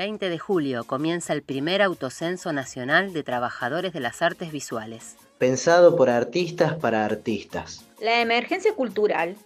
20 de julio comienza el primer autocenso nacional de trabajadores de las artes visuales. Pensado por artistas para artistas. La emergencia cultural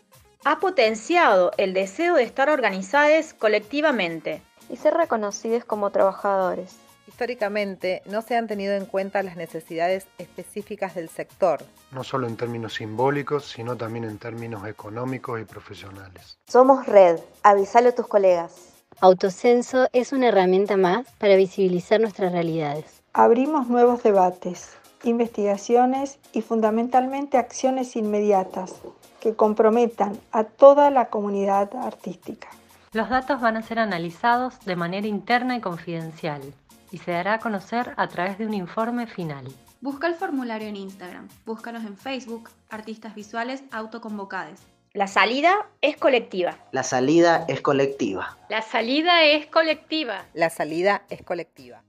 ha potenciado el deseo de estar organizados colectivamente y ser reconocidos como trabajadores. Históricamente no se han tenido en cuenta las necesidades específicas del sector. No solo en términos simbólicos, sino también en términos económicos y profesionales. Somos red, avísalo a tus colegas. Autocenso es una herramienta más para visibilizar nuestras realidades. Abrimos nuevos debates, investigaciones y fundamentalmente acciones inmediatas que comprometan a toda la comunidad artística. Los datos van a ser analizados de manera interna y confidencial y se dará a conocer a través de un informe final. Busca el formulario en Instagram, búscanos en Facebook, Artistas Visuales Autoconvocades. La salida es colectiva. La salida es colectiva. La salida es colectiva. La salida es colectiva.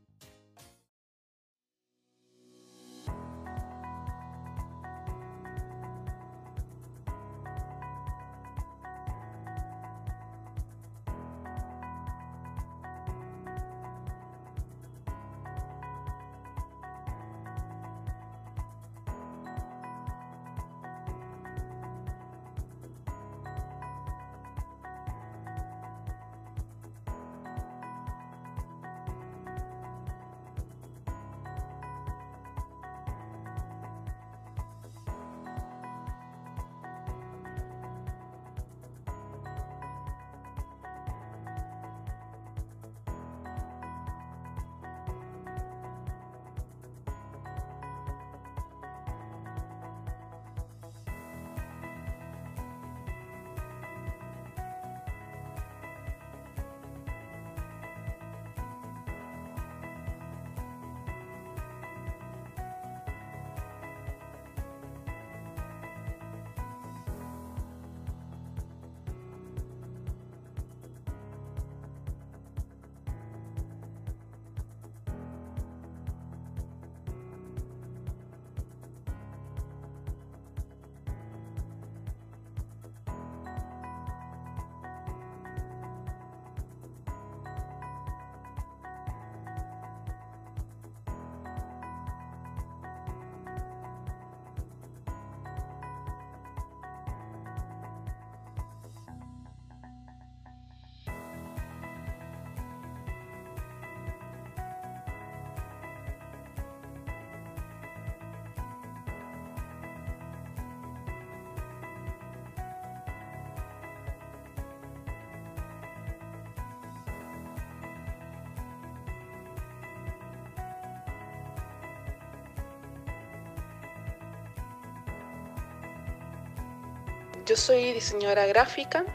Yo soy diseñadora gráfica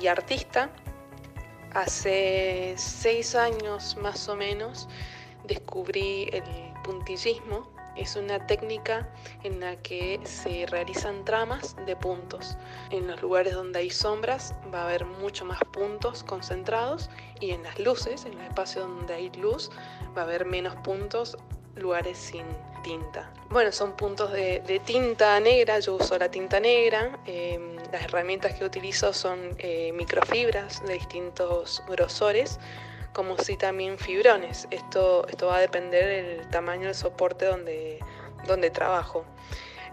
y artista. Hace seis años más o menos descubrí el puntillismo. Es una técnica en la que se realizan tramas de puntos. En los lugares donde hay sombras va a haber mucho más puntos concentrados y en las luces, en los espacios donde hay luz, va a haber menos puntos, lugares sin tinta. Bueno, son puntos de, tinta negra, yo uso la tinta negra, em, las herramientas que utilizo son eh, microfibras de distintos grosores, como si también fibrones. Esto, esto va a depender del tamaño del soporte donde, donde trabajo.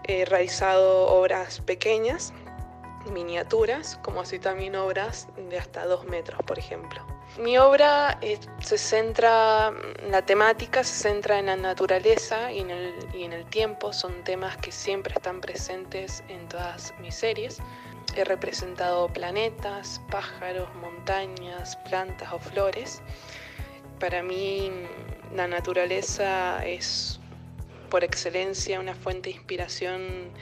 He realizado obras pequeñas, miniaturas, como así también obras de hasta dos metros, por ejemplo. Mi obra eh, se centra, la temática se centra en la naturaleza y en, el, y en el tiempo, son temas que siempre están presentes en todas mis series. He representado planetas, pájaros, montañas, plantas o flores. Para mí la naturaleza es por excelencia una fuente de inspiración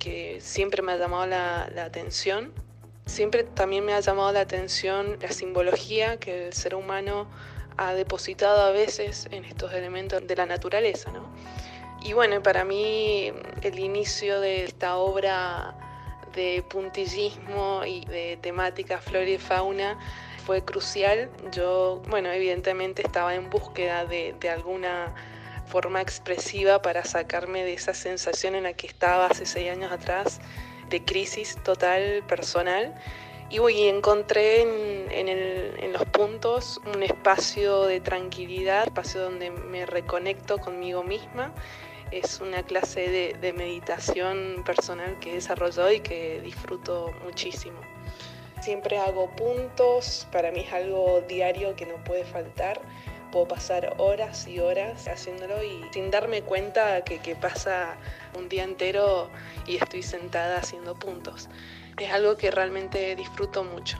que siempre me ha llamado la, la atención Siempre también me ha llamado la atención la simbología que el ser humano ha depositado a veces en estos elementos de la naturaleza. ¿no? Y bueno, para mí el inicio de esta obra de puntillismo y de temática flora y fauna fue crucial. Yo, bueno, evidentemente estaba en búsqueda de, de alguna forma expresiva para sacarme de esa sensación en la que estaba hace seis años atrás de crisis total personal Y encontré en, los puntos un espacio de tranquilidad, espacio donde me reconecto conmigo misma. Es una clase de, de meditación personal que he desarrollado y que disfruto muchísimo. Siempre hago puntos, para mí es algo diario que no puede faltar. Puedo pasar horas y horas haciéndolo y sin darme cuenta que, que pasa un día entero y estoy sentada haciendo puntos es algo que realmente disfruto mucho.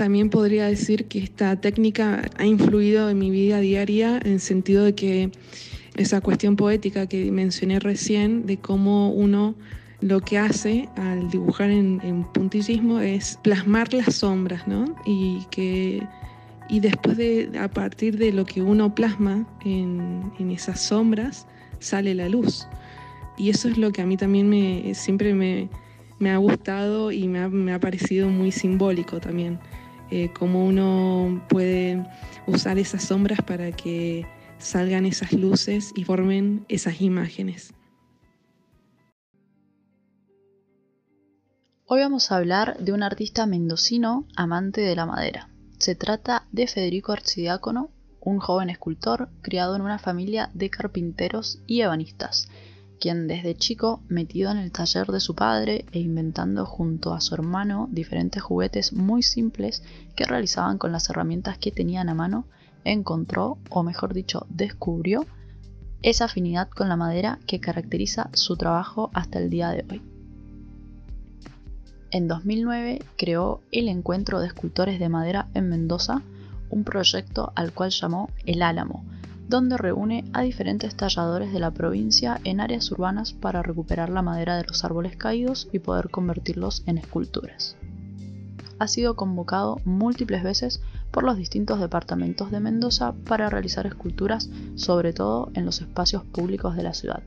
También podría decir que esta técnica ha influido en mi vida diaria en el sentido de que esa cuestión poética que mencioné recién, de cómo uno lo que hace al dibujar en, puntillismo es plasmar las sombras, ¿no? Y que y después de a partir de lo que uno plasma en, esas sombras sale la luz. Y eso es lo que a mí también me, siempre me, ha gustado y me me ha parecido muy simbólico también. Eh, cómo uno puede usar esas sombras para que salgan esas luces y formen esas imágenes. Hoy vamos a hablar de un artista mendocino amante de la madera. Se trata de Federico Arcidiácono, un joven escultor criado en una familia de carpinteros y ebanistas quien desde chico, metido en el taller de su padre e inventando junto a su hermano diferentes juguetes muy simples que realizaban con las herramientas que tenían a mano, encontró, o mejor dicho, descubrió, esa afinidad con la madera que caracteriza su trabajo hasta el día de hoy. En 2009 creó el Encuentro de Escultores de Madera en Mendoza, un proyecto al cual llamó El Álamo, donde reúne a diferentes talladores de la provincia en áreas urbanas para recuperar la madera de los árboles caídos y poder convertirlos en esculturas. Ha sido convocado múltiples veces por los distintos departamentos de Mendoza para realizar esculturas, sobre todo en los espacios públicos de la ciudad.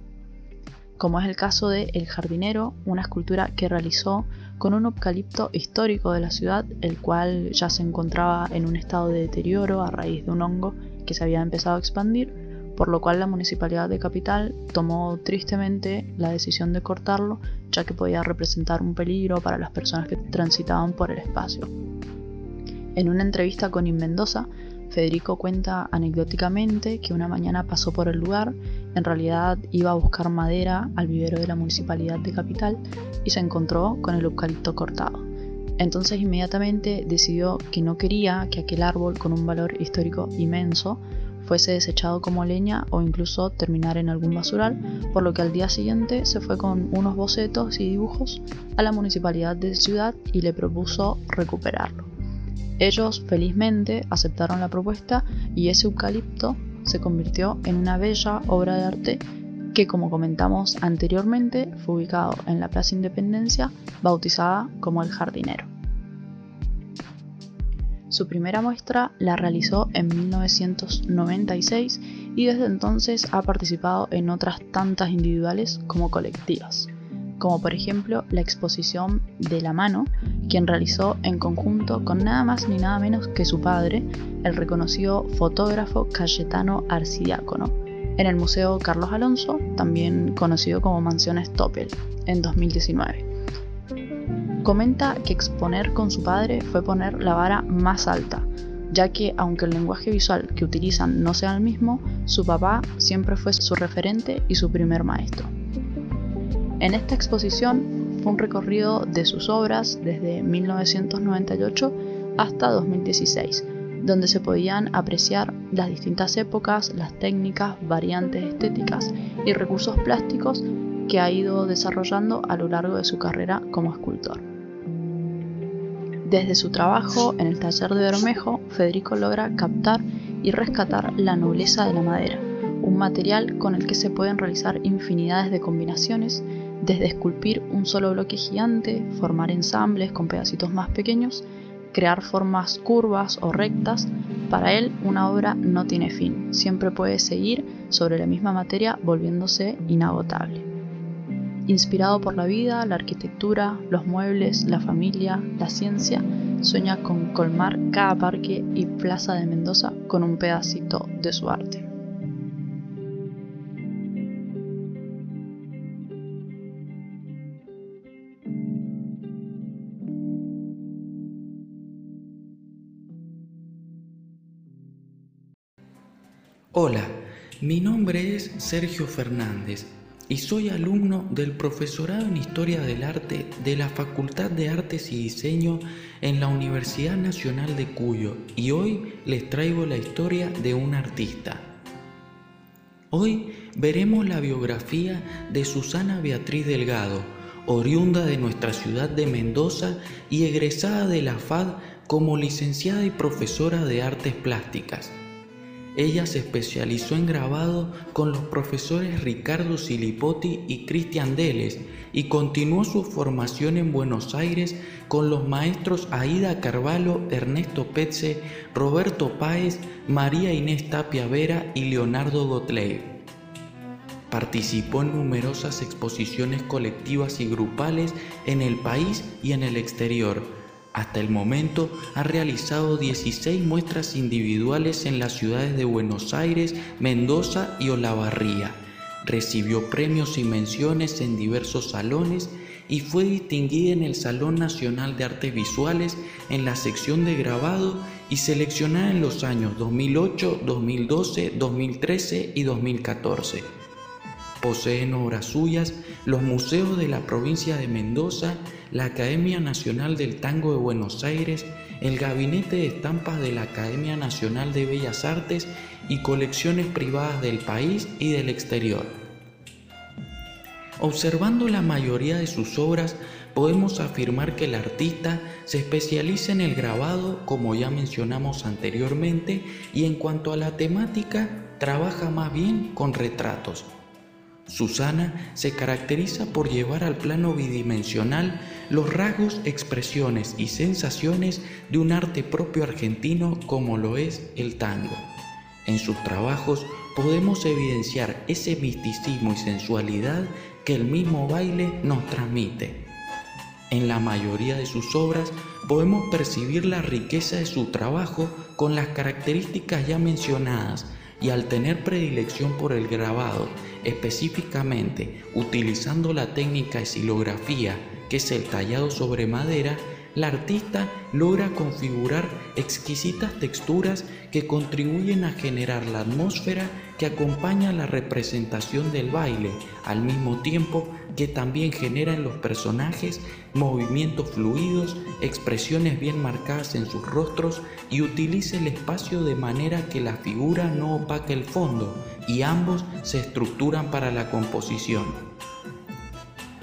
Como es el caso de El Jardinero, una escultura que realizó con un eucalipto histórico de la ciudad, el cual ya se encontraba en un estado de deterioro a raíz de un hongo que se había empezado a expandir, por lo cual la municipalidad de Capital tomó tristemente la decisión de cortarlo, ya que podía representar un peligro para las personas que transitaban por el espacio. En una entrevista con Inmendoza, Federico cuenta anecdóticamente que una mañana pasó por el lugar, en realidad iba a buscar madera al vivero de la municipalidad de Capital y se encontró con el eucalipto cortado. Entonces inmediatamente decidió que no quería que aquel árbol con un valor histórico inmenso fuese desechado como leña o incluso terminar en algún basural, por lo que al día siguiente se fue con unos bocetos y dibujos a la municipalidad de ciudad y le propuso recuperarlo. Ellos felizmente aceptaron la propuesta y ese eucalipto se convirtió en una bella obra de arte que como comentamos anteriormente fue ubicado en la Plaza Independencia, bautizada como El Jardinero. Su primera muestra la realizó en 1996 y desde entonces ha participado en otras tantas individuales como colectivas, como por ejemplo la exposición de la mano, quien realizó en conjunto con nada más ni nada menos que su padre, el reconocido fotógrafo Cayetano Arcidiácono, en el Museo Carlos Alonso, también conocido como Mansión Stoppel, en 2019. Comenta que exponer con su padre fue poner la vara más alta, ya que aunque el lenguaje visual que utilizan no sea el mismo, su papá siempre fue su referente y su primer maestro. En esta exposición fue un recorrido de sus obras desde 1998 hasta 2016, donde se podían apreciar las distintas épocas, las técnicas, variantes estéticas y recursos plásticos que ha ido desarrollando a lo largo de su carrera como escultor. Desde su trabajo en el taller de Bermejo, Federico logra captar y rescatar la nobleza de la madera, un material con el que se pueden realizar infinidades de combinaciones, desde esculpir un solo bloque gigante, formar ensambles con pedacitos más pequeños, crear formas curvas o rectas, para él una obra no tiene fin, siempre puede seguir sobre la misma materia volviéndose inagotable. Inspirado por la vida, la arquitectura, los muebles, la familia, la ciencia, sueña con colmar cada parque y plaza de Mendoza con un pedacito de su arte. Hola, mi nombre es Sergio Fernández y soy alumno del profesorado en Historia del Arte de la Facultad de Artes y Diseño en la Universidad Nacional de Cuyo y hoy les traigo la historia de un artista. Hoy veremos la biografía de Susana Beatriz Delgado, oriunda de nuestra ciudad de Mendoza y egresada de la FAD como licenciada y profesora de artes plásticas. Ella se especializó en grabado con los profesores Ricardo Silipotti y Cristian Deles y continuó su formación en Buenos Aires con los maestros Aida Carvalho, Ernesto Petze, Roberto Páez, María Inés Tapia Vera y Leonardo Gottlieb. Participó en numerosas exposiciones colectivas y grupales en el país y en el exterior hasta el momento ha realizado 16 muestras individuales en las ciudades de Buenos Aires, Mendoza y Olavarría. Recibió premios y menciones en diversos salones y fue distinguida en el Salón Nacional de Artes Visuales en la sección de grabado y seleccionada en los años 2008, 2012, 2013 y 2014. Poseen obras suyas los museos de la provincia de Mendoza, la Academia Nacional del Tango de Buenos Aires, el Gabinete de Estampas de la Academia Nacional de Bellas Artes y colecciones privadas del país y del exterior. Observando la mayoría de sus obras, podemos afirmar que el artista se especializa en el grabado, como ya mencionamos anteriormente, y en cuanto a la temática, trabaja más bien con retratos. Susana se caracteriza por llevar al plano bidimensional los rasgos, expresiones y sensaciones de un arte propio argentino como lo es el tango. En sus trabajos podemos evidenciar ese misticismo y sensualidad que el mismo baile nos transmite. En la mayoría de sus obras podemos percibir la riqueza de su trabajo con las características ya mencionadas y al tener predilección por el grabado Específicamente, utilizando la técnica de silografía, que es el tallado sobre madera, la artista logra configurar exquisitas texturas que contribuyen a generar la atmósfera que acompaña la representación del baile, al mismo tiempo que también genera en los personajes movimientos fluidos, expresiones bien marcadas en sus rostros y utiliza el espacio de manera que la figura no opaque el fondo y ambos se estructuran para la composición.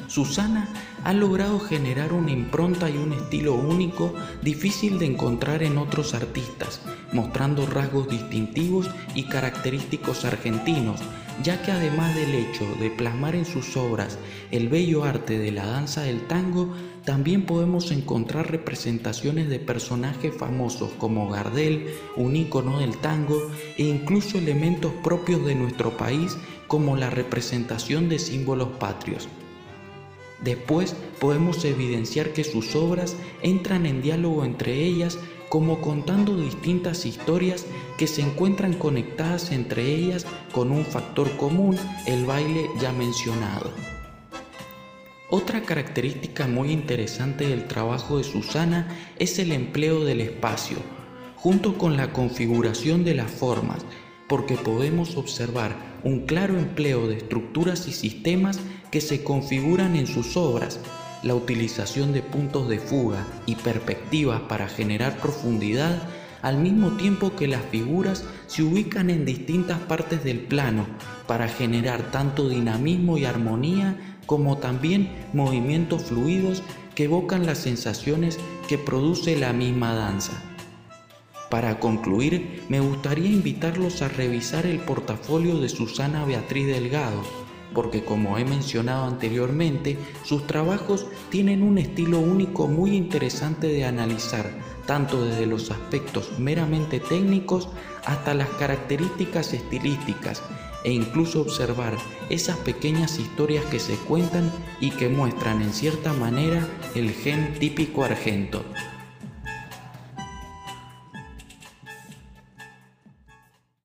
Susana ha logrado generar una impronta y un estilo único difícil de encontrar en otros artistas, mostrando rasgos distintivos y característicos argentinos, ya que además del hecho de plasmar en sus obras el bello arte de la danza del tango, también podemos encontrar representaciones de personajes famosos como Gardel, un ícono del tango, e incluso elementos propios de nuestro país como la representación de símbolos patrios. Después podemos evidenciar que sus obras entran en diálogo entre ellas como contando distintas historias que se encuentran conectadas entre ellas con un factor común, el baile ya mencionado. Otra característica muy interesante del trabajo de Susana es el empleo del espacio. junto con la configuración de las formas, porque podemos observar un claro empleo de estructuras y sistemas que se configuran en sus obras, la utilización de puntos de fuga y perspectivas para generar profundidad, al mismo tiempo que las figuras se ubican en distintas partes del plano para generar tanto dinamismo y armonía como también movimientos fluidos que evocan las sensaciones que produce la misma danza. Para concluir, me gustaría invitarlos a revisar el portafolio de Susana Beatriz Delgado, porque como he mencionado anteriormente, sus trabajos tienen un estilo único muy interesante de analizar, tanto desde los aspectos meramente técnicos hasta las características estilísticas e incluso observar esas pequeñas historias que se cuentan y que muestran en cierta manera el gen típico argento.